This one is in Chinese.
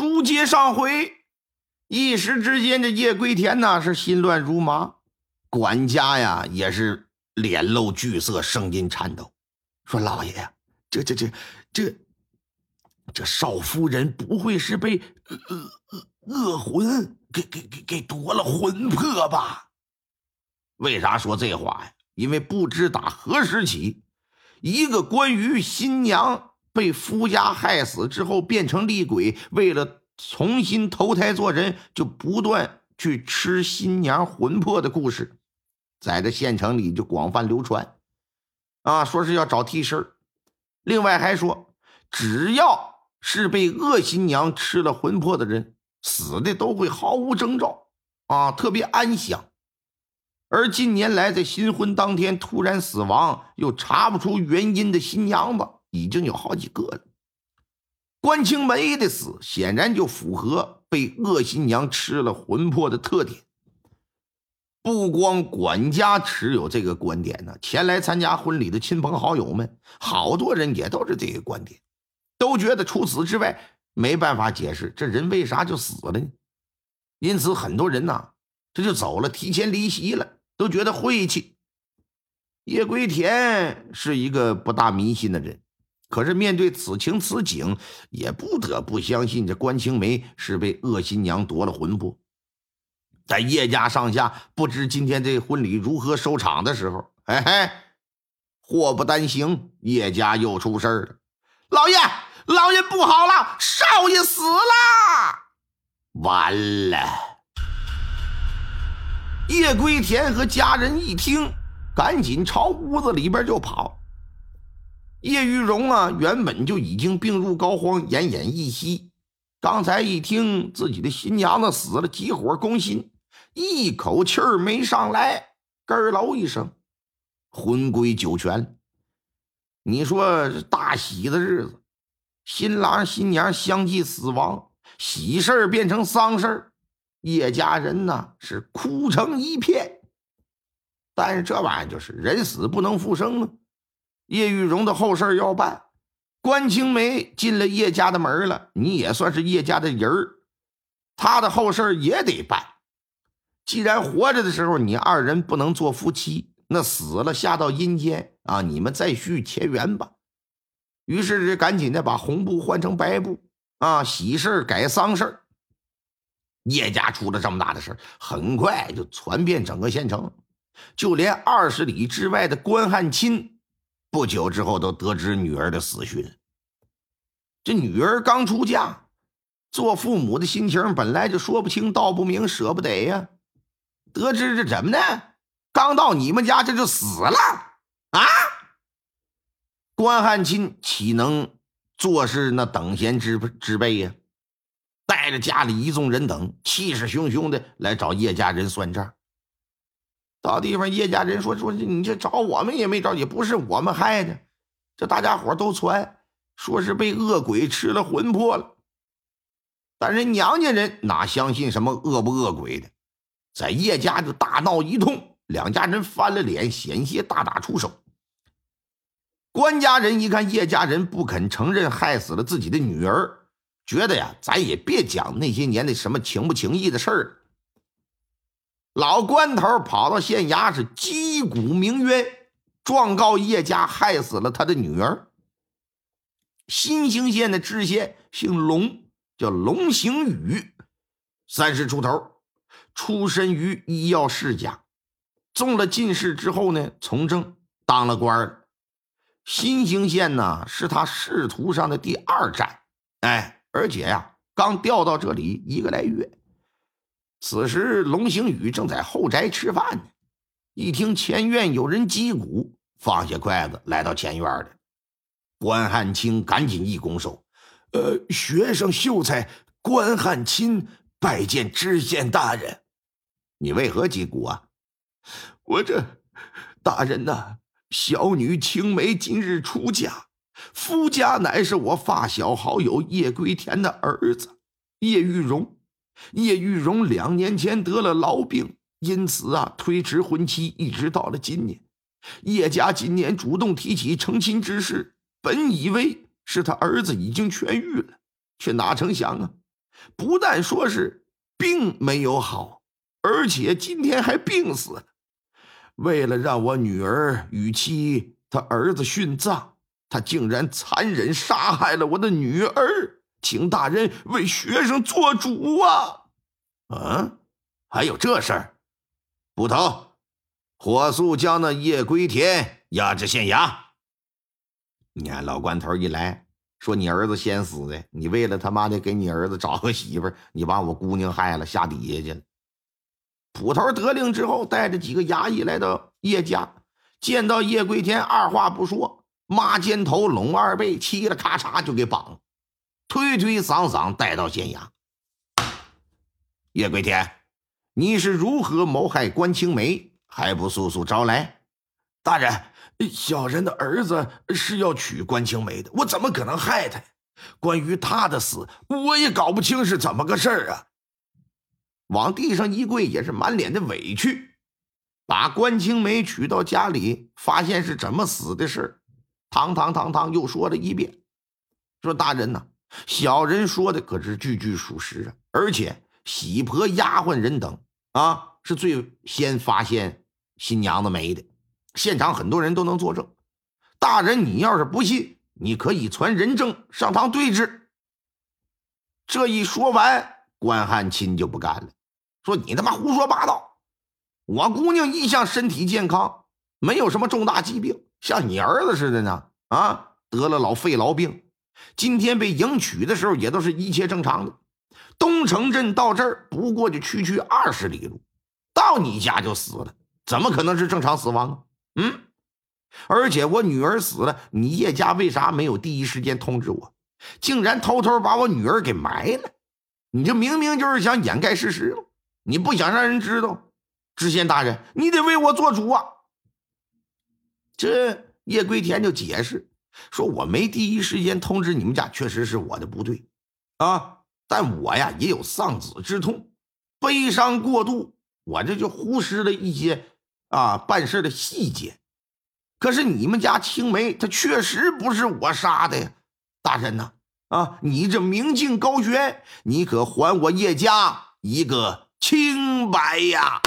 书接上回，一时之间，这叶归田呐是心乱如麻，管家呀也是脸露惧色，声音颤抖，说：“老爷呀，这这这这这少夫人不会是被恶恶恶魂给给给给夺了魂魄吧？”为啥说这话呀？因为不知打何时起，一个关于新娘。被夫家害死之后变成厉鬼，为了重新投胎做人，就不断去吃新娘魂魄的故事，在这县城里就广泛流传。啊，说是要找替身另外还说，只要是被恶新娘吃了魂魄的人，死的都会毫无征兆，啊，特别安详。而近年来在新婚当天突然死亡又查不出原因的新娘子。已经有好几个了。关青梅的死显然就符合被恶新娘吃了魂魄的特点。不光管家持有这个观点呢，前来参加婚礼的亲朋好友们，好多人也都是这个观点，都觉得除此之外没办法解释这人为啥就死了呢？因此，很多人呐这就走了，提前离席了，都觉得晦气。叶归田是一个不大迷信的人。可是面对此情此景，也不得不相信这关青梅是被恶新娘夺了魂魄。在叶家上下不知今天这婚礼如何收场的时候，嘿嘿，祸不单行，叶家又出事了。老爷，老爷不好了，少爷死了！完了！叶归田和家人一听，赶紧朝屋子里边就跑。叶玉荣啊，原本就已经病入膏肓、奄奄一息。刚才一听自己的新娘子死了，急火攻心，一口气儿没上来，咯喽一声，魂归九泉。你说大喜的日子，新郎新娘相继死亡，喜事变成丧事叶家人呢是哭成一片。但是这玩意儿就是人死不能复生啊。叶玉荣的后事要办，关青梅进了叶家的门了，你也算是叶家的人儿，他的后事也得办。既然活着的时候你二人不能做夫妻，那死了下到阴间啊，你们再续前缘吧。于是赶紧的把红布换成白布啊，喜事改丧事叶家出了这么大的事很快就传遍整个县城，就连二十里之外的关汉卿。不久之后，都得知女儿的死讯。这女儿刚出嫁，做父母的心情本来就说不清道不明，舍不得呀。得知这怎么的，刚到你们家这就死了啊！关汉卿岂能坐视那等闲之之辈呀？带着家里一众人等，气势汹汹的来找叶家人算账。到地方，叶家人说：“说你这找我们也没找，也不是我们害的。这大家伙都传说是被恶鬼吃了魂魄了。但是娘家人哪相信什么恶不恶鬼的，在叶家就大闹一通，两家人翻了脸，险些大打出手。官家人一看叶家人不肯承认害死了自己的女儿，觉得呀，咱也别讲那些年的什么情不情义的事儿。”老关头跑到县衙是击鼓鸣冤，状告叶家害死了他的女儿。新兴县的知县姓龙，叫龙行宇，三十出头，出身于医药世家，中了进士之后呢，从政当了官儿。新兴县呢是他仕途上的第二站，哎，而且呀，刚调到这里一个来月。此时，龙行宇正在后宅吃饭呢。一听前院有人击鼓，放下筷子来到前院的关汉卿赶紧一拱手：“呃，学生秀才关汉卿拜见知县大人。你为何击鼓啊？我这大人呐，小女青梅今日出嫁，夫家乃是我发小好友叶归田的儿子叶玉荣。”叶玉荣两年前得了痨病，因此啊推迟婚期，一直到了今年。叶家今年主动提起成亲之事，本以为是他儿子已经痊愈了，却哪成想啊，不但说是病没有好，而且今天还病死。为了让我女儿与妻他儿子殉葬，他竟然残忍杀害了我的女儿，请大人为学生做主啊！嗯，还有这事儿，捕头，火速将那叶归田押至县衙。你看老关头一来说：“你儿子先死的，你为了他妈的给你儿子找个媳妇你把我姑娘害了，下底下去了。”捕头得令之后，带着几个衙役来到叶家，见到叶归田，二话不说，抹肩头，拢二背，嘁了咔嚓就给绑了，推推搡搡带到县衙。叶归田，你是如何谋害关青梅？还不速速招来！大人，小人的儿子是要娶关青梅的，我怎么可能害他？关于他的死，我也搞不清是怎么个事儿啊！往地上一跪，也是满脸的委屈，把关青梅娶到家里，发现是怎么死的事儿堂堂堂堂又说了一遍，说：“大人呐，小人说的可是句句属实啊！而且喜婆、丫鬟人等啊，是最先发现新娘子没的，现场很多人都能作证。大人，你要是不信，你可以传人证上堂对质。”这一说完，关汉卿就不干了。说你他妈胡说八道！我姑娘一向身体健康，没有什么重大疾病，像你儿子似的呢。啊，得了老肺痨病，今天被迎娶的时候也都是一切正常的。东城镇到这儿不过就区区二十里路，到你家就死了，怎么可能是正常死亡啊？嗯，而且我女儿死了，你叶家为啥没有第一时间通知我？竟然偷偷把我女儿给埋了？你这明明就是想掩盖事实你不想让人知道，知县大人，你得为我做主啊！这叶归田就解释说：“我没第一时间通知你们家，确实是我的不对啊。但我呀也有丧子之痛，悲伤过度，我这就忽视了一些啊办事的细节。可是你们家青梅，她确实不是我杀的呀，大人呐！啊，你这明镜高悬，你可还我叶家一个！清白呀！